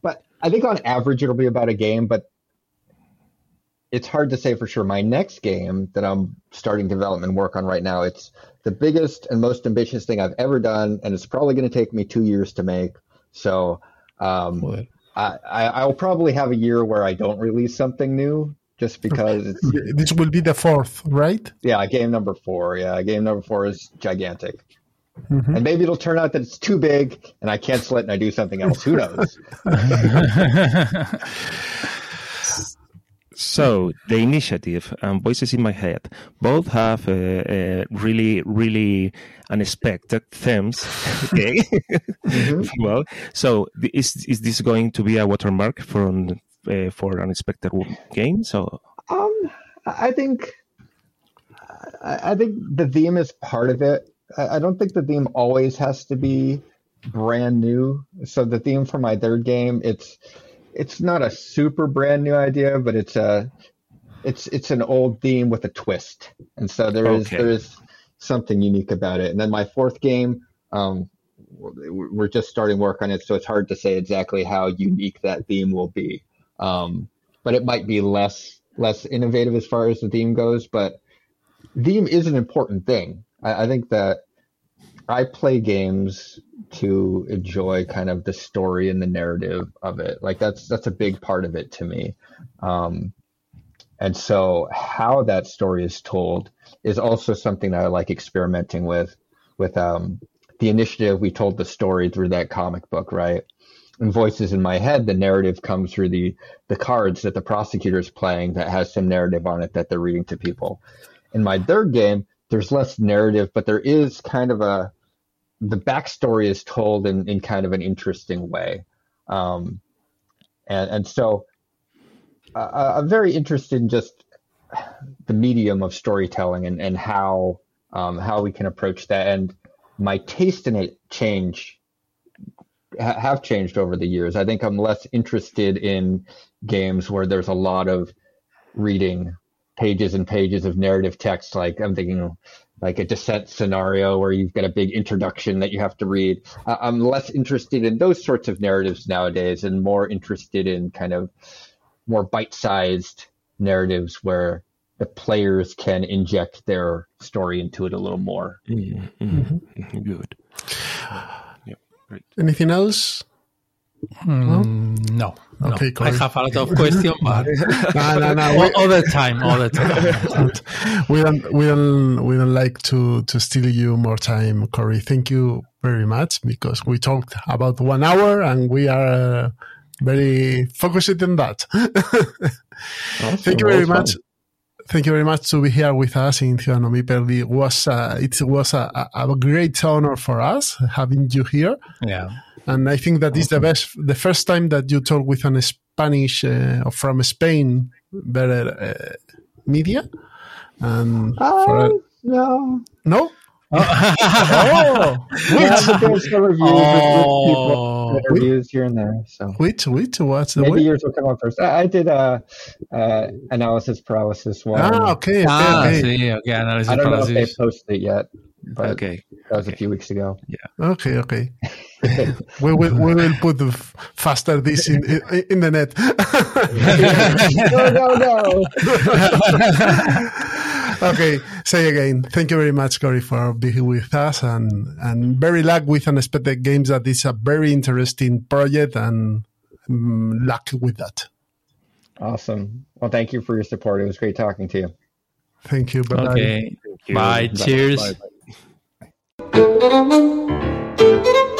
but I think on average it'll be about a game. But it's hard to say for sure. My next game that I'm starting development work on right now, it's the biggest and most ambitious thing I've ever done, and it's probably going to take me two years to make. So um, I, I, will probably have a year where I don't release something new just because this will be the fourth, right? Yeah, game number four. Yeah, game number four is gigantic. Mm-hmm. And maybe it'll turn out that it's too big and I cancel it and I do something else. Who knows? So the initiative and voices in my head both have a, a really, really unexpected themes. Okay, mm-hmm. well, so is is this going to be a watermark for uh, for unexpected games? So, um, I think I think the theme is part of it. I don't think the theme always has to be brand new. So the theme for my third game, it's it's not a super brand new idea, but it's a it's it's an old theme with a twist, and so there is okay. there is something unique about it. And then my fourth game, um, we're just starting work on it, so it's hard to say exactly how unique that theme will be. Um, but it might be less less innovative as far as the theme goes. But theme is an important thing. I, I think that I play games to enjoy kind of the story and the narrative of it. Like that's that's a big part of it to me. Um, and so how that story is told is also something that I like experimenting with. With um, the initiative, we told the story through that comic book, right? And voices in my head, the narrative comes through the the cards that the prosecutor is playing that has some narrative on it that they're reading to people. In my third game, there's less narrative, but there is kind of a the backstory is told in, in kind of an interesting way. Um, and, and so uh, I'm very interested in just the medium of storytelling and, and how um, how we can approach that. And my taste in it change ha- have changed over the years. I think I'm less interested in games where there's a lot of reading pages and pages of narrative text. Like I'm thinking like a descent scenario where you've got a big introduction that you have to read. Uh, I'm less interested in those sorts of narratives nowadays and more interested in kind of more bite-sized narratives where the players can inject their story into it a little more. Mm-hmm. Mm-hmm. Good. Yeah, great. Anything else? Mm, no, no. Okay, I have a lot of questions, but no, no, no. all, all, the time, all the time. we don't, we don't, we don't like to to steal you more time, Corey. Thank you very much because we talked about one hour and we are uh, very focused on that. awesome. Thank you very much. Fun. Thank you very much to be here with us in Ciudadano Meeple. It was, uh, it was a, a, great honor for us having you here. Yeah. And I think that is the best, the first time that you talk with an Spanish uh, from Spain better uh, media. And uh, no, no. oh, which? some reviews oh. reviews here and there. So which which what's the maybe way? yours will come up first. I, I did a uh, uh, analysis paralysis one. Ah, okay, okay, ah, okay. Sí, okay. Analysis I don't paralysis. know if they posted it yet. But okay, that was okay. a few weeks ago. Yeah. Okay, okay. we will we will put the faster this in in, in the net. no, no, no. okay, say again. Thank you very much, Corey, for being with us, and and very luck with unexpected games. That is a very interesting project, and um, luck with that. Awesome. Well, thank you for your support. It was great talking to you. Thank you. Bye. Okay. You. Bye. Cheers. Bye. Bye. Müzik